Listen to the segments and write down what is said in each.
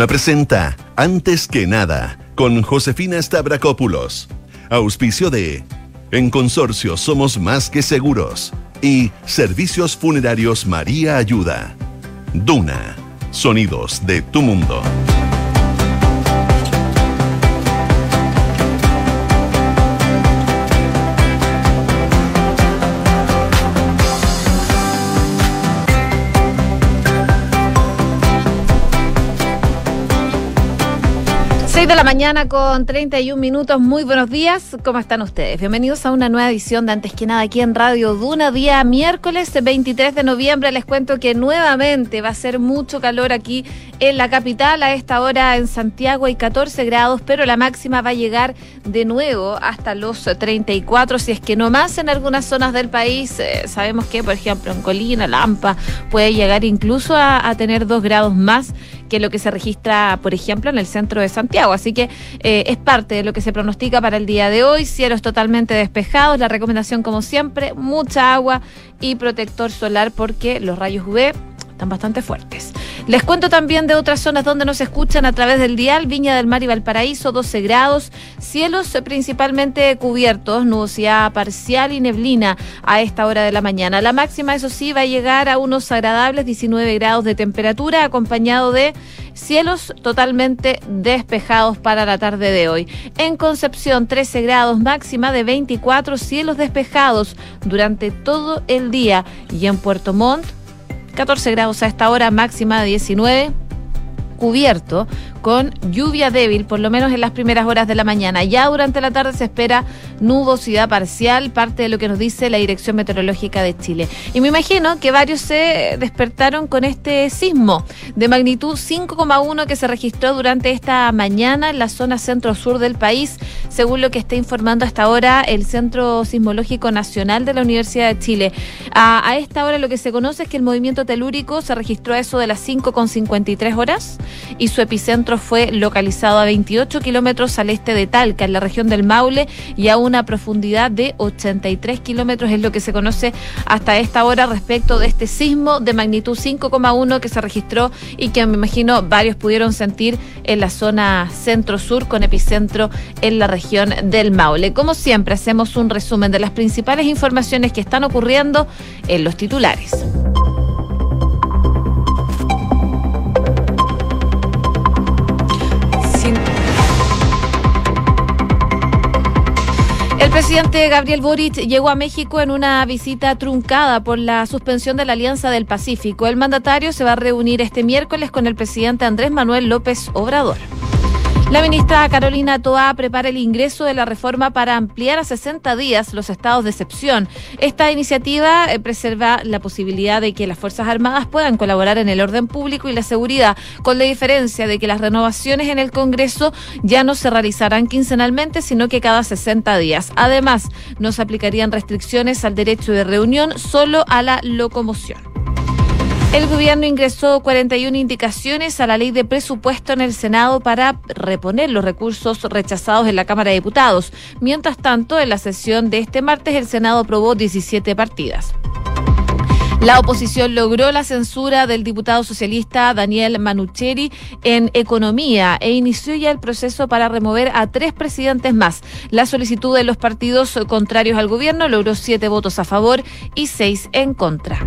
Duna presenta Antes que nada con Josefina Stavrakopoulos. Auspicio de En Consorcio Somos Más que Seguros y Servicios Funerarios María Ayuda. Duna. Sonidos de tu mundo. 6 de la mañana con 31 minutos. Muy buenos días. ¿Cómo están ustedes? Bienvenidos a una nueva edición de Antes que nada aquí en Radio Duna, día miércoles 23 de noviembre. Les cuento que nuevamente va a ser mucho calor aquí en la capital. A esta hora en Santiago hay 14 grados, pero la máxima va a llegar de nuevo hasta los 34, si es que no más en algunas zonas del país. Eh, sabemos que, por ejemplo, en Colina, Lampa, puede llegar incluso a, a tener 2 grados más que lo que se registra, por ejemplo, en el centro de Santiago. Así que eh, es parte de lo que se pronostica para el día de hoy. Cielos totalmente despejados. La recomendación, como siempre, mucha agua y protector solar porque los rayos UV están bastante fuertes. Les cuento también de otras zonas donde nos escuchan a través del dial, Viña del Mar y Valparaíso, 12 grados, cielos principalmente cubiertos, nubosidad parcial y neblina a esta hora de la mañana. La máxima, eso sí, va a llegar a unos agradables 19 grados de temperatura, acompañado de cielos totalmente despejados para la tarde de hoy. En Concepción, 13 grados, máxima de 24, cielos despejados durante todo el día. Y en Puerto Montt, 14 grados a esta hora, máxima de 19 cubierto con lluvia débil, por lo menos en las primeras horas de la mañana. Ya durante la tarde se espera nubosidad parcial, parte de lo que nos dice la Dirección Meteorológica de Chile. Y me imagino que varios se despertaron con este sismo de magnitud 5,1 que se registró durante esta mañana en la zona centro-sur del país, según lo que está informando hasta ahora el Centro Sismológico Nacional de la Universidad de Chile. A, a esta hora lo que se conoce es que el movimiento telúrico se registró a eso de las 5,53 horas y su epicentro fue localizado a 28 kilómetros al este de Talca, en la región del Maule, y a una profundidad de 83 kilómetros, es lo que se conoce hasta esta hora respecto de este sismo de magnitud 5,1 que se registró y que me imagino varios pudieron sentir en la zona centro-sur con epicentro en la región del Maule. Como siempre, hacemos un resumen de las principales informaciones que están ocurriendo en los titulares. El presidente Gabriel Boric llegó a México en una visita truncada por la suspensión de la Alianza del Pacífico. El mandatario se va a reunir este miércoles con el presidente Andrés Manuel López Obrador. La ministra Carolina Toá prepara el ingreso de la reforma para ampliar a 60 días los estados de excepción. Esta iniciativa eh, preserva la posibilidad de que las Fuerzas Armadas puedan colaborar en el orden público y la seguridad, con la diferencia de que las renovaciones en el Congreso ya no se realizarán quincenalmente, sino que cada 60 días. Además, no se aplicarían restricciones al derecho de reunión, solo a la locomoción. El gobierno ingresó 41 indicaciones a la ley de presupuesto en el Senado para reponer los recursos rechazados en la Cámara de Diputados. Mientras tanto, en la sesión de este martes, el Senado aprobó 17 partidas. La oposición logró la censura del diputado socialista Daniel Manucheri en economía e inició ya el proceso para remover a tres presidentes más. La solicitud de los partidos contrarios al gobierno logró siete votos a favor y seis en contra.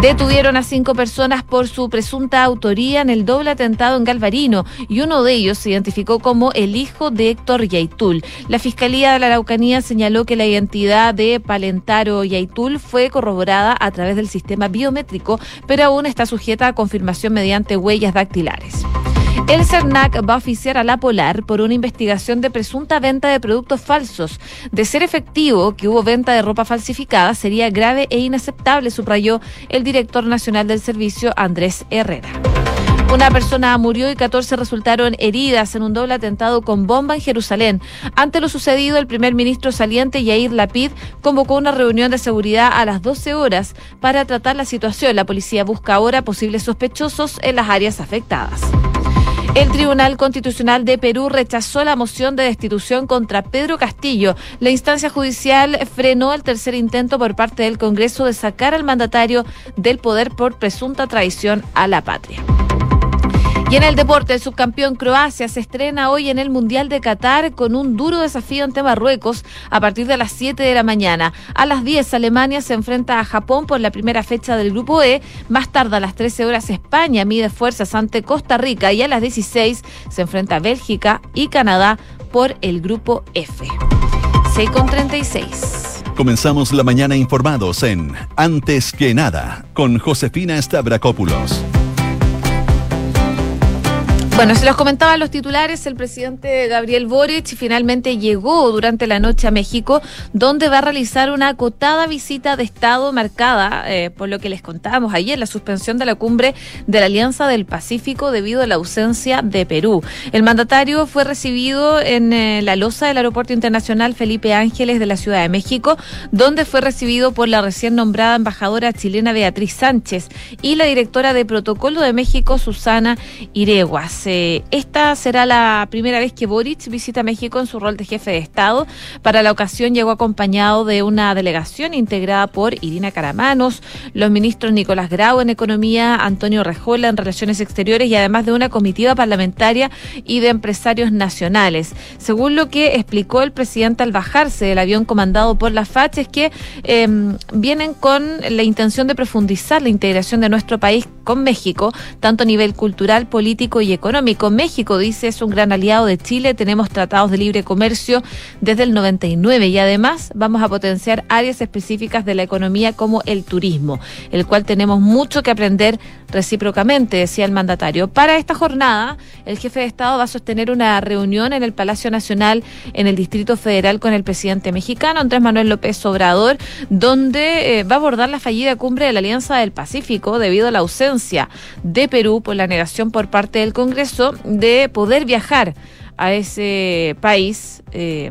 Detuvieron a cinco personas por su presunta autoría en el doble atentado en Galvarino y uno de ellos se identificó como el hijo de Héctor Yaitul. La Fiscalía de la Araucanía señaló que la identidad de Palentaro Yaitul fue corroborada a través del sistema biométrico, pero aún está sujeta a confirmación mediante huellas dactilares. El CERNAC va a oficiar a la Polar por una investigación de presunta venta de productos falsos. De ser efectivo que hubo venta de ropa falsificada, sería grave e inaceptable, subrayó el director nacional del servicio, Andrés Herrera. Una persona murió y 14 resultaron heridas en un doble atentado con bomba en Jerusalén. Ante lo sucedido, el primer ministro saliente Yair Lapid convocó una reunión de seguridad a las 12 horas para tratar la situación. La policía busca ahora posibles sospechosos en las áreas afectadas. El Tribunal Constitucional de Perú rechazó la moción de destitución contra Pedro Castillo. La instancia judicial frenó el tercer intento por parte del Congreso de sacar al mandatario del poder por presunta traición a la patria. Y en el deporte, el subcampeón Croacia se estrena hoy en el Mundial de Qatar con un duro desafío ante Marruecos a partir de las 7 de la mañana. A las 10, Alemania se enfrenta a Japón por la primera fecha del Grupo E. Más tarde, a las 13 horas, España mide fuerzas ante Costa Rica y a las 16 se enfrenta a Bélgica y Canadá por el Grupo F. 6 con 36. Comenzamos la mañana informados en Antes que nada con Josefina Stavrakopoulos. Bueno, se los comentaba los titulares, el presidente Gabriel Boric finalmente llegó durante la noche a México, donde va a realizar una acotada visita de Estado marcada, eh, por lo que les contábamos ayer, la suspensión de la cumbre de la Alianza del Pacífico debido a la ausencia de Perú. El mandatario fue recibido en eh, la losa del Aeropuerto Internacional Felipe Ángeles de la Ciudad de México, donde fue recibido por la recién nombrada embajadora chilena Beatriz Sánchez y la directora de Protocolo de México, Susana Ireguas. Eh, esta será la primera vez que Boric visita México en su rol de jefe de Estado. Para la ocasión llegó acompañado de una delegación integrada por Irina Caramanos, los ministros Nicolás Grau en Economía, Antonio Rejola en Relaciones Exteriores y además de una comitiva parlamentaria y de empresarios nacionales. Según lo que explicó el presidente al bajarse del avión comandado por la FACH, es que em, vienen con la intención de profundizar la integración de nuestro país con México, tanto a nivel cultural, político y económico México, dice, es un gran aliado de Chile. Tenemos tratados de libre comercio desde el 99 y además vamos a potenciar áreas específicas de la economía como el turismo, el cual tenemos mucho que aprender recíprocamente, decía el mandatario. Para esta jornada, el jefe de Estado va a sostener una reunión en el Palacio Nacional en el Distrito Federal con el presidente mexicano, Andrés Manuel López Obrador, donde eh, va a abordar la fallida cumbre de la Alianza del Pacífico debido a la ausencia de Perú por la negación por parte del Congreso de poder viajar a ese país. Eh,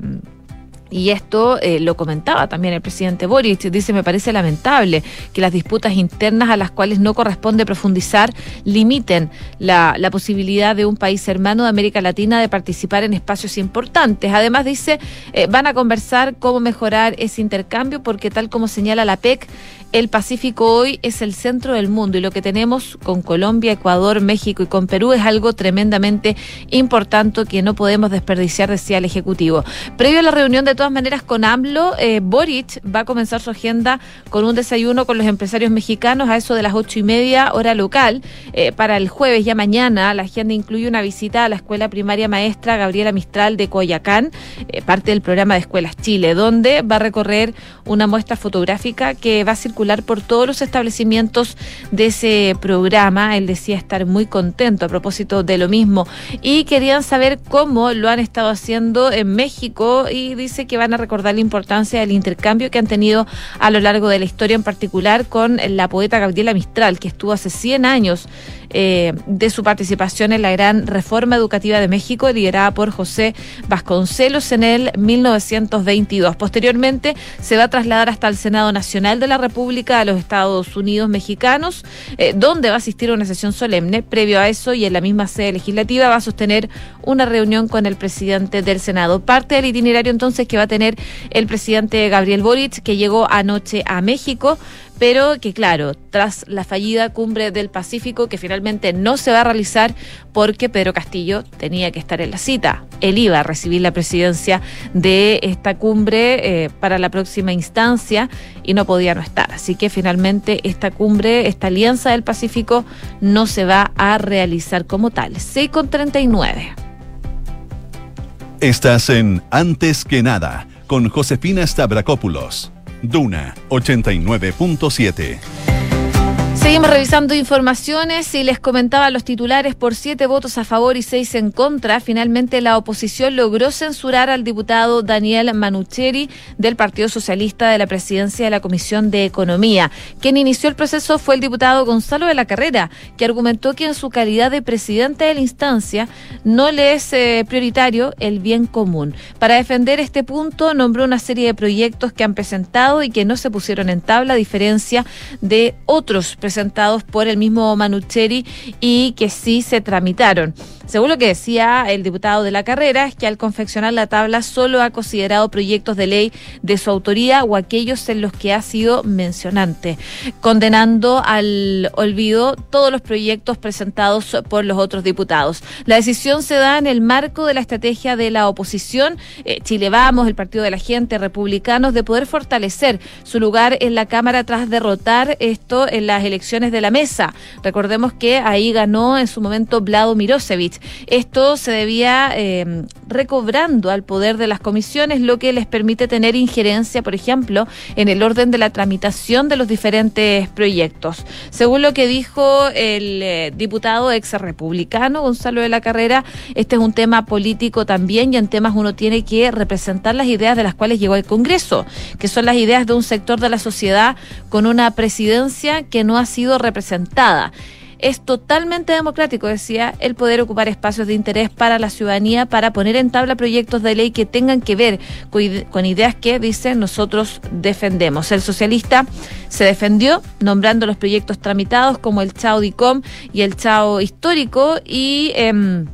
y esto eh, lo comentaba también el presidente Boric. Dice, me parece lamentable que las disputas internas a las cuales no corresponde profundizar limiten la, posibilidad de un país hermano de América Latina de participar en espacios importantes. Además, dice, eh, van a conversar cómo mejorar ese intercambio porque tal como señala la PEC, el Pacífico hoy es el centro del mundo y lo que tenemos con Colombia, Ecuador, México y con Perú es algo tremendamente importante que no podemos desperdiciar, decía el Ejecutivo. Previo a la reunión, de todas maneras, con AMLO, eh, Boric va a comenzar su agenda con un desayuno con los empresarios mexicanos a eso de las ocho y media hora local. Eh, para el jueves, ya mañana, la agenda incluye una visita a la Escuela Primaria Maestra Gabriela Mistral de Coyacán, eh, parte del programa de Escuelas Chile, donde va a recorrer una muestra fotográfica que va a circular por todos los establecimientos de ese programa. Él decía estar muy contento a propósito de lo mismo y querían saber cómo lo han estado haciendo en México y dice que van a recordar la importancia del intercambio que han tenido a lo largo de la historia, en particular con la poeta Gabriela Mistral, que estuvo hace 100 años eh, de su participación en la gran reforma educativa de México, liderada por José Vasconcelos en el 1922. Posteriormente se va a trasladar hasta el Senado Nacional de la República de los Estados Unidos mexicanos, eh, donde va a asistir a una sesión solemne. Previo a eso y en la misma sede legislativa va a sostener una reunión con el presidente del Senado. Parte del itinerario entonces que va a tener el presidente Gabriel Boric, que llegó anoche a México, pero que claro, tras la fallida cumbre del Pacífico, que finalmente no se va a realizar porque Pedro Castillo tenía que estar en la cita. Él iba a recibir la presidencia de esta cumbre eh, para la próxima instancia y no podía no estar. Así que finalmente esta cumbre, esta alianza del Pacífico, no se va a realizar como tal. 6 con 39. Estás en Antes que nada con Josefina Stavrakopoulos. Duna 89.7. Seguimos revisando informaciones y les comentaba los titulares por siete votos a favor y seis en contra. Finalmente la oposición logró censurar al diputado Daniel Manucheri del Partido Socialista de la presidencia de la Comisión de Economía. Quien inició el proceso fue el diputado Gonzalo de la Carrera, que argumentó que en su calidad de presidente de la instancia no le es eh, prioritario el bien común. Para defender este punto nombró una serie de proyectos que han presentado y que no se pusieron en tabla a diferencia de otros presentados presentados por el mismo Manucheri y que sí se tramitaron. Según lo que decía el diputado de la carrera, es que al confeccionar la tabla solo ha considerado proyectos de ley de su autoría o aquellos en los que ha sido mencionante, condenando al olvido todos los proyectos presentados por los otros diputados. La decisión se da en el marco de la estrategia de la oposición, eh, Chile Vamos, el Partido de la Gente, Republicanos, de poder fortalecer su lugar en la Cámara tras derrotar esto en las elecciones de la mesa. Recordemos que ahí ganó en su momento Vlado Mirosevic esto se debía eh, recobrando al poder de las comisiones, lo que les permite tener injerencia, por ejemplo, en el orden de la tramitación de los diferentes proyectos. Según lo que dijo el eh, diputado ex republicano Gonzalo de la Carrera, este es un tema político también y en temas uno tiene que representar las ideas de las cuales llegó el Congreso, que son las ideas de un sector de la sociedad con una presidencia que no ha sido representada. Es totalmente democrático, decía, el poder ocupar espacios de interés para la ciudadanía para poner en tabla proyectos de ley que tengan que ver con ideas que, dice, nosotros defendemos. El socialista se defendió nombrando los proyectos tramitados como el Chao DICOM y el Chao Histórico y... Eh,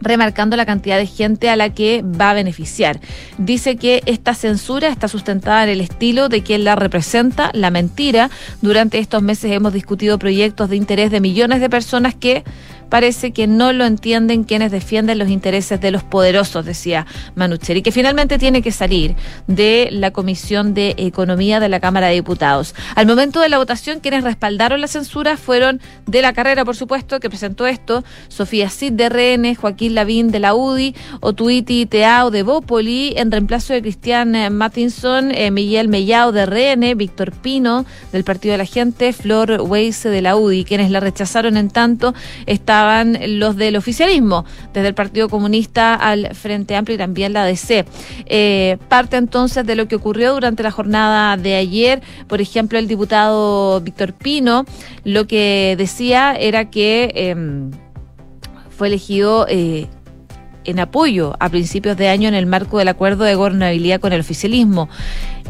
remarcando la cantidad de gente a la que va a beneficiar. Dice que esta censura está sustentada en el estilo de quien la representa, la mentira. Durante estos meses hemos discutido proyectos de interés de millones de personas que parece que no lo entienden quienes defienden los intereses de los poderosos, decía Manucheri, que finalmente tiene que salir de la Comisión de Economía de la Cámara de Diputados. Al momento de la votación, quienes respaldaron la censura fueron de la carrera, por supuesto, que presentó esto, Sofía Cid de RN, Joaquín Lavín de la UDI, Otuiti Teao de Bópoli, en reemplazo de Cristian eh, Mattinson, eh, Miguel Mellao de RN, Víctor Pino del Partido de la Gente, Flor Weise de la UDI. Quienes la rechazaron en tanto está los del oficialismo, desde el Partido Comunista al Frente Amplio y también la DC. Eh, parte entonces de lo que ocurrió durante la jornada de ayer, por ejemplo, el diputado Víctor Pino, lo que decía era que em, fue elegido eh, en apoyo a principios de año en el marco del acuerdo de gobernabilidad con el oficialismo.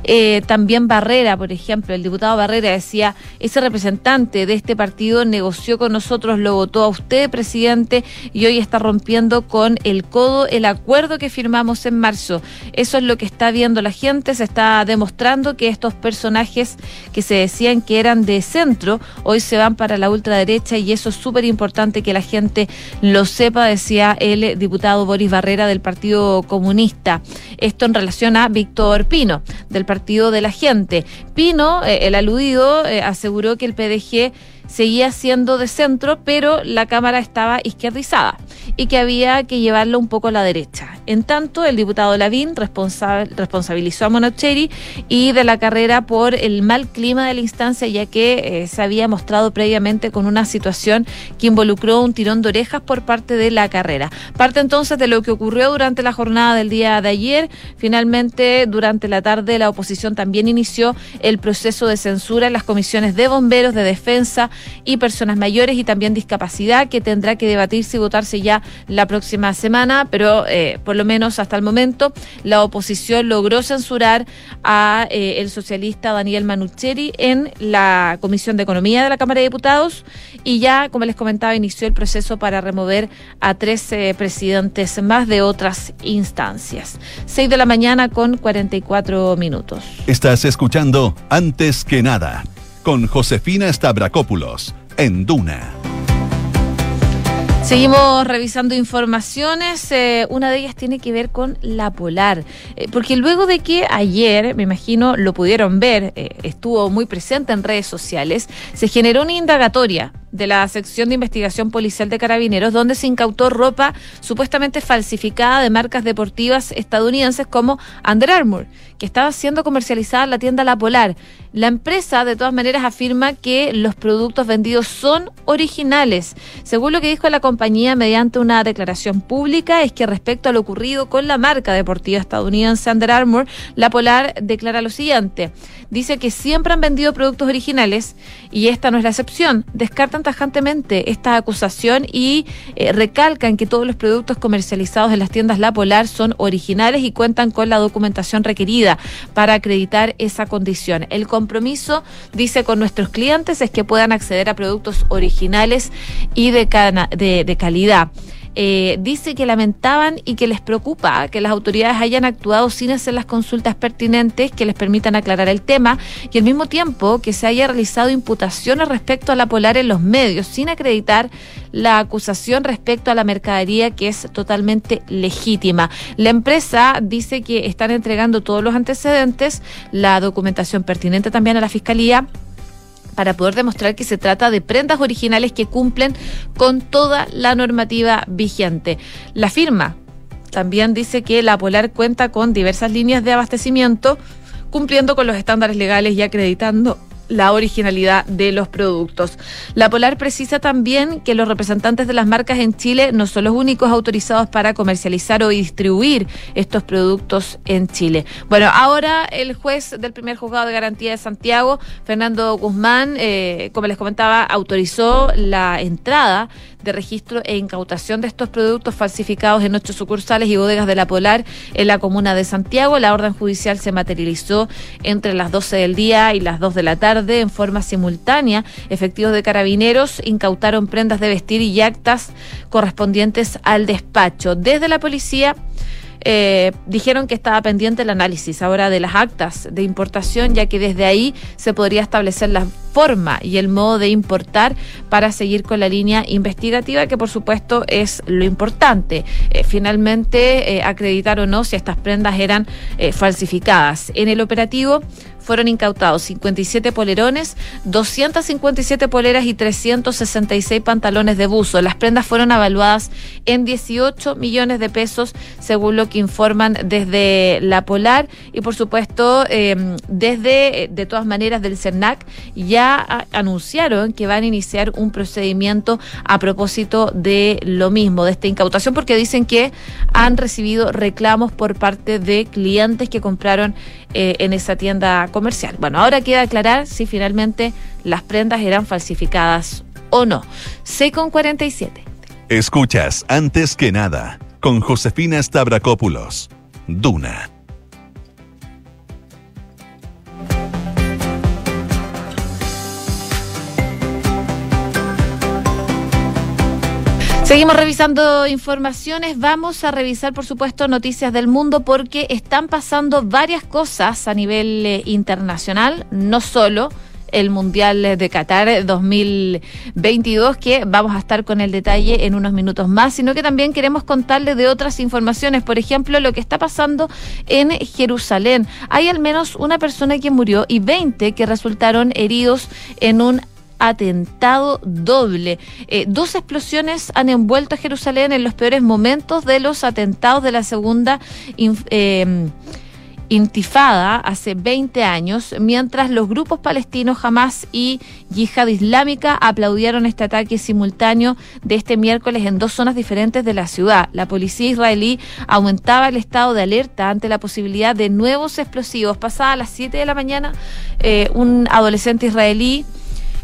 Eh, también Barrera, por ejemplo, el diputado Barrera decía, ese representante de este partido negoció con nosotros, lo votó a usted, presidente, y hoy está rompiendo con el codo el acuerdo que firmamos en marzo. Eso es lo que está viendo la gente, se está demostrando que estos personajes que se decían que eran de centro, hoy se van para la ultraderecha y eso es súper importante que la gente lo sepa, decía el diputado Boris Barrera del Partido Comunista. Esto en relación a Víctor Pino, del Partido de la Gente. Pino, eh, el aludido, eh, aseguró que el PDG seguía siendo de centro, pero la Cámara estaba izquierdizada y que había que llevarlo un poco a la derecha. En tanto, el diputado Lavín responsabilizó a Monocheri y de la carrera por el mal clima de la instancia, ya que eh, se había mostrado previamente con una situación que involucró un tirón de orejas por parte de la carrera. Parte entonces de lo que ocurrió durante la jornada del día de ayer. Finalmente, durante la tarde, la oposición también inició el proceso de censura en las comisiones de bomberos, de defensa, y personas mayores y también discapacidad, que tendrá que debatirse y votarse ya la próxima semana, pero eh, por lo menos hasta el momento la oposición logró censurar a eh, el socialista Daniel Manucheri en la Comisión de Economía de la Cámara de Diputados y ya, como les comentaba, inició el proceso para remover a 13 presidentes más de otras instancias. 6 de la mañana con 44 minutos. Estás escuchando Antes que nada con Josefina Stavrakopoulos en Duna. Seguimos revisando informaciones. Eh, una de ellas tiene que ver con la polar. Eh, porque luego de que ayer, me imagino, lo pudieron ver, eh, estuvo muy presente en redes sociales, se generó una indagatoria de la sección de investigación policial de carabineros, donde se incautó ropa supuestamente falsificada de marcas deportivas estadounidenses como Under Armour, que estaba siendo comercializada la tienda La Polar. La empresa, de todas maneras, afirma que los productos vendidos son originales. Según lo que dijo la compañía mediante una declaración pública, es que respecto a lo ocurrido con la marca deportiva estadounidense Under Armour, La Polar declara lo siguiente. Dice que siempre han vendido productos originales y esta no es la excepción. Descartan tajantemente esta acusación y eh, recalcan que todos los productos comercializados en las tiendas La Polar son originales y cuentan con la documentación requerida para acreditar esa condición. El compromiso, dice, con nuestros clientes es que puedan acceder a productos originales y de, calidad. Eh, dice que lamentaban y que les preocupa que las autoridades hayan actuado sin hacer las consultas pertinentes que les permitan aclarar el tema y al mismo tiempo que se haya realizado imputaciones respecto a la Polar en los medios sin acreditar la acusación respecto a la mercadería que es totalmente legítima. La empresa dice que están entregando todos los antecedentes, la documentación pertinente también a la Fiscalía para poder demostrar que se trata de prendas originales que cumplen con toda la normativa vigente. La firma también dice que la Polar cuenta con diversas líneas de abastecimiento cumpliendo con los estándares legales y acreditando la originalidad de los productos. La Polar precisa también que los representantes de las marcas en Chile no son los únicos autorizados para comercializar o distribuir estos productos en Chile. Bueno, ahora el juez del primer juzgado de garantía de Santiago, Fernando Guzmán, eh, como les comentaba, autorizó la entrada de registro e incautación de estos productos falsificados en ocho sucursales y bodegas de la Polar en la comuna de Santiago. La orden judicial se materializó entre las 12 del día y las 2 de la tarde en forma simultánea. Efectivos de carabineros incautaron prendas de vestir y actas correspondientes al despacho. Desde la policía eh, dijeron que estaba pendiente el análisis ahora de las actas de importación, ya que desde ahí se podría establecer la forma y el modo de importar para seguir con la línea investigativa, que por supuesto es lo importante. Eh, finalmente, eh, acreditar o no si estas prendas eran falsificadas. En el operativo fueron incautados 57 polerones, 257 poleras y 366 pantalones de buzo. Las prendas fueron evaluadas en 18 millones de pesos, según lo que informan desde la Polar y por supuesto em, desde, de todas maneras, del CERNAC ya anunciaron que van a iniciar un procedimiento a propósito de lo mismo, de esta incautación, porque dicen que han recibido reclamos por parte de clientes que compraron eh, en esa tienda comercial. Bueno, ahora queda aclarar si finalmente las prendas eran falsificadas o no. C con 47. Escuchas antes que nada con Josefina Stavrakopoulos. Duna Seguimos revisando informaciones. Vamos a revisar, por supuesto, noticias del mundo porque están pasando varias cosas a nivel eh, internacional, no solo el Mundial de Qatar 2022, que vamos a estar con el detalle en unos minutos más, sino que también queremos contarles de otras informaciones, por ejemplo, lo que está pasando en Jerusalén. Hay al menos una persona que murió y 20 que resultaron heridos en un atentado doble. Eh, dos explosiones han envuelto a Jerusalén en los peores momentos de los atentados de la segunda em, intifada hace 20 años, mientras los grupos palestinos Hamas y Yihad Islámica aplaudieron este ataque simultáneo de este miércoles en dos zonas diferentes de la ciudad. La policía israelí aumentaba el estado de alerta ante la posibilidad de nuevos explosivos. Pasada las 7 de la mañana, eh, un adolescente israelí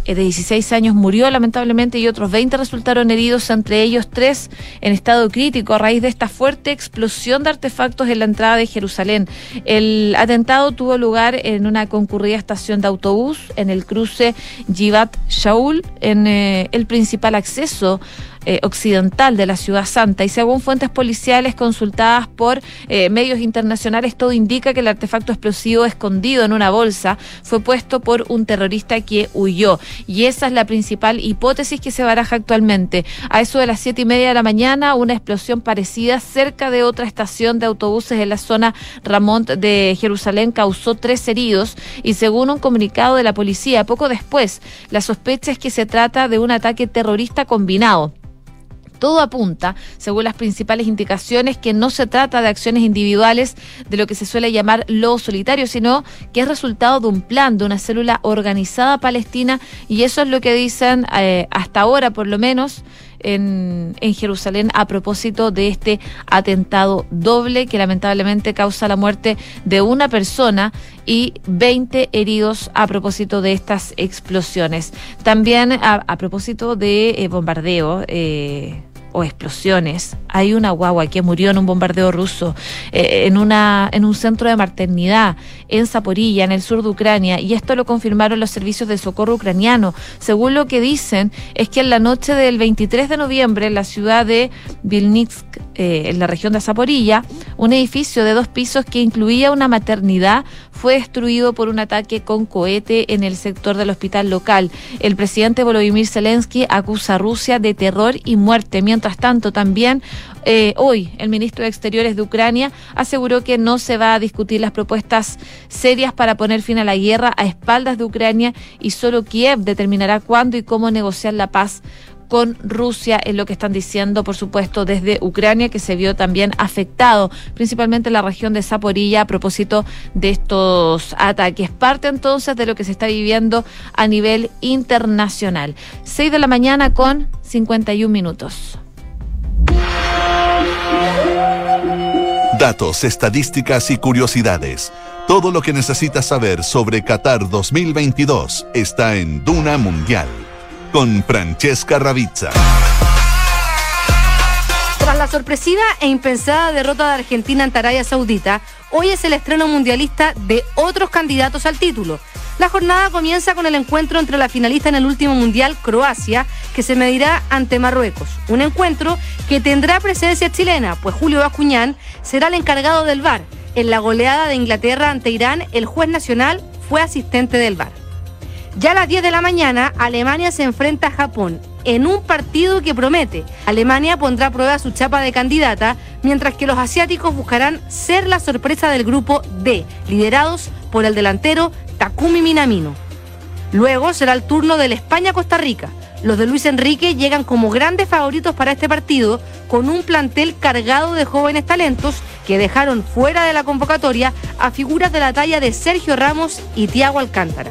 de 16 años murió lamentablemente y otros 20 resultaron heridos, entre ellos tres en estado crítico a raíz de esta fuerte explosión de artefactos en la entrada de Jerusalén. El atentado tuvo lugar en una concurrida estación de autobús en el cruce Yivat Shaul, en eh, el principal acceso eh, occidental de la ciudad santa y según fuentes policiales consultadas por eh, medios internacionales, todo indica que el artefacto explosivo escondido en una bolsa fue puesto por un terrorista que huyó. Y esa es la principal hipótesis que se baraja actualmente. A eso de las siete y media de la mañana, una explosión parecida cerca de otra estación de autobuses en la zona Ramón de Jerusalén causó tres heridos y según un comunicado de la policía, poco después, la sospecha es que se trata de un ataque terrorista combinado. Todo apunta, según las principales indicaciones, que no se trata de acciones individuales de lo que se suele llamar lo solitario, sino que es resultado de un plan, de una célula organizada palestina, y eso es lo que dicen eh, hasta ahora, por lo menos, en, Jerusalén a propósito de este atentado doble que lamentablemente causa la muerte de una persona y 20 heridos a propósito de estas explosiones. También a, propósito de eh, bombardeo. Eh, o explosiones. Hay una guagua que murió en un bombardeo ruso eh, en, una, en un centro de maternidad en Zaporilla, en el sur de Ucrania, y esto lo confirmaron los servicios de socorro ucraniano. Según lo que dicen, es que en la noche del 23 de noviembre, en la ciudad de Vilnitsk, eh, en la región de Zaporilla, un edificio de dos pisos que incluía una maternidad fue destruido por un ataque con cohete en el sector del hospital local. El presidente Volodymyr Zelensky acusa a Rusia de terror y muerte, mientras Mientras tanto, también eh, hoy el ministro de Exteriores de Ucrania aseguró que no se va a discutir las propuestas serias para poner fin a la guerra a espaldas de Ucrania y solo Kiev determinará cuándo y cómo negociar la paz con Rusia, es lo que están diciendo, por supuesto, desde Ucrania, que se vio también afectado, principalmente en la región de Zaporilla, a propósito de estos ataques. Parte entonces de lo que se está viviendo a nivel internacional. 6 de la mañana con 51 minutos. Datos, estadísticas y curiosidades. Todo lo que necesitas saber sobre Qatar 2022 está en Duna Mundial con Francesca Ravizza. Tras la sorpresiva e impensada derrota de Argentina ante Arabia Saudita, hoy es el estreno mundialista de otros candidatos al título. La jornada comienza con el encuentro entre la finalista en el último mundial, Croacia, que se medirá ante Marruecos. Un encuentro que tendrá presencia chilena, pues Julio Bascuñán será el encargado del VAR. En la goleada de Inglaterra ante Irán, el juez nacional fue asistente del VAR. Ya a las 10 de la mañana, Alemania se enfrenta a Japón en un partido que promete. Alemania pondrá a prueba su chapa de candidata, mientras que los asiáticos buscarán ser la sorpresa del grupo D, liderados por el delantero Takumi Minamino. Luego será el turno del España-Costa Rica. Los de Luis Enrique llegan como grandes favoritos para este partido, con un plantel cargado de jóvenes talentos que dejaron fuera de la convocatoria a figuras de la talla de Sergio Ramos y Tiago Alcántara.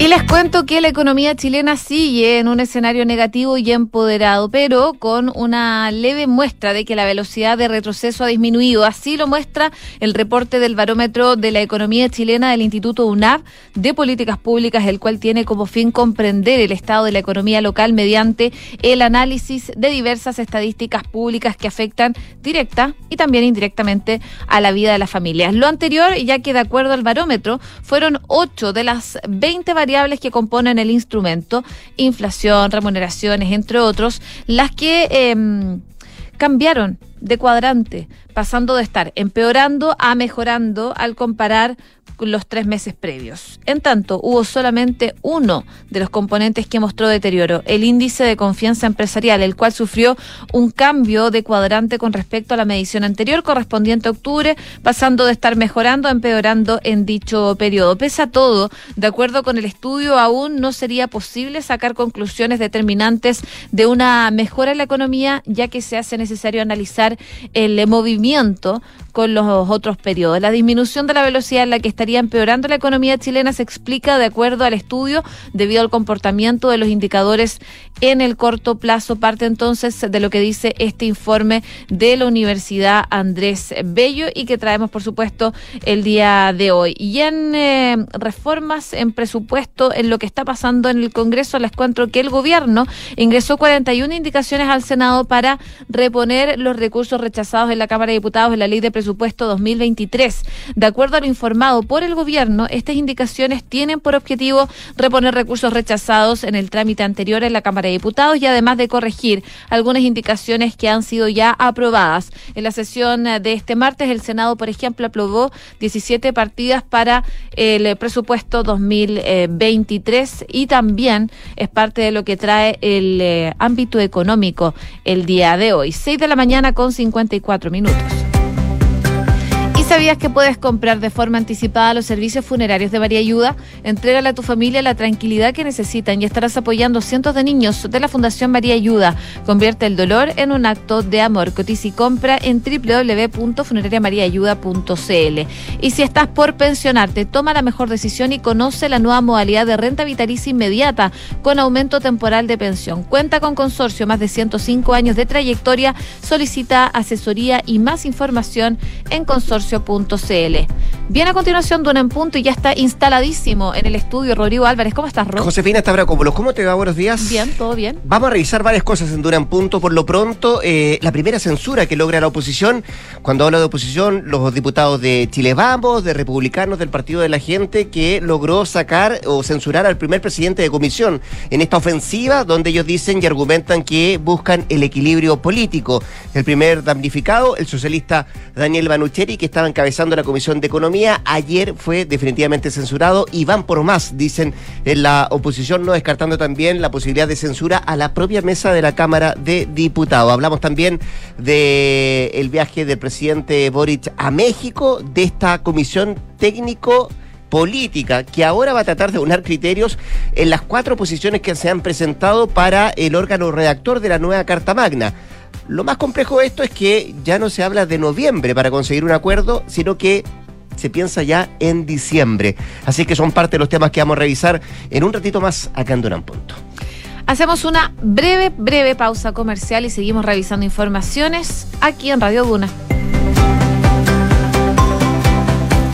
Y les cuento que la economía chilena sigue en un escenario negativo y empoderado, pero con una leve muestra de que la velocidad de retroceso ha disminuido. Así lo muestra el reporte del barómetro de la economía chilena del Instituto UNAV de Políticas Públicas, el cual tiene como fin comprender el estado de la economía local mediante el análisis de diversas estadísticas públicas que afectan directa y también indirectamente a la vida de las familias. Lo anterior, ya que de acuerdo al barómetro, fueron ocho de las 20 variables que componen el instrumento, inflación, remuneraciones, entre otros, las que em, cambiaron de cuadrante, pasando de estar empeorando a mejorando al comparar los tres meses previos. En tanto, hubo solamente uno de los componentes que mostró deterioro, el índice de confianza empresarial, el cual sufrió un cambio de cuadrante con respecto a la medición anterior correspondiente a octubre, pasando de estar mejorando a empeorando en dicho periodo. Pese a todo, de acuerdo con el estudio, aún no sería posible sacar conclusiones determinantes de una mejora en la economía, ya que se hace necesario analizar el movimiento con los otros periodos. La disminución de la velocidad en la que estaría empeorando la economía chilena se explica de acuerdo al estudio debido al comportamiento de los indicadores en el corto plazo. Parte entonces de lo que dice este informe de la Universidad Andrés Bello y que traemos, por supuesto, el día de hoy. Y en eh, reformas en presupuesto, en lo que está pasando en el Congreso, les cuento que el gobierno ingresó 41 indicaciones al Senado para reponer los recursos rechazados en la Cámara de Diputados en la Ley de Presupuesto 2023. De acuerdo a lo informado por el gobierno, estas indicaciones tienen por objetivo reponer recursos rechazados en el trámite anterior en la Cámara de Diputados y además de corregir algunas indicaciones que han sido ya aprobadas. En la sesión de este martes, el Senado, por ejemplo, aprobó 17 partidas para el presupuesto 2023 y también es parte de lo que trae el eh, ámbito económico el día de hoy. 6 de la mañana con 54 minutos sabías que puedes comprar de forma anticipada los servicios funerarios de María Ayuda? Entrégale a tu familia la tranquilidad que necesitan y estarás apoyando cientos de niños de la Fundación María Ayuda. Convierte el dolor en un acto de amor. Cotiza y compra en www.funerariamariaayuda.cl. Y si estás por pensionarte, toma la mejor decisión y conoce la nueva modalidad de renta vitalicia inmediata con aumento temporal de pensión. Cuenta con consorcio, más de 105 años de trayectoria. Solicita asesoría y más información en consorcio Bien, Viene a continuación Duna en Punto y ya está instaladísimo en el estudio Rodrigo Álvarez. ¿Cómo estás, Ro? Josefina Estabracópolos, ¿cómo te va? Buenos días. Bien, todo bien. Vamos a revisar varias cosas en Duna en Punto. Por lo pronto, eh, la primera censura que logra la oposición, cuando habla de oposición, los diputados de Chile Vamos, de republicanos del Partido de la Gente, que logró sacar o censurar al primer presidente de comisión en esta ofensiva, donde ellos dicen y argumentan que buscan el equilibrio político. El primer damnificado, el socialista Daniel Banucheri, que está encabezando la Comisión de Economía. Ayer fue definitivamente censurado y van por más, dicen en la oposición, no descartando también la posibilidad de censura a la propia mesa de la Cámara de Diputados. Hablamos también del el viaje del presidente Boric a México, de esta comisión técnico política que ahora va a tratar de unar criterios en las cuatro posiciones que se han presentado para el órgano redactor de la nueva Carta Magna. Lo más complejo de esto es que ya no se habla de noviembre para conseguir un acuerdo, sino que se piensa ya en diciembre. Así que son parte de los temas que vamos a revisar en un ratito más acá en Durán Punto. Hacemos una breve, breve pausa comercial y seguimos revisando informaciones aquí en Radio Duna.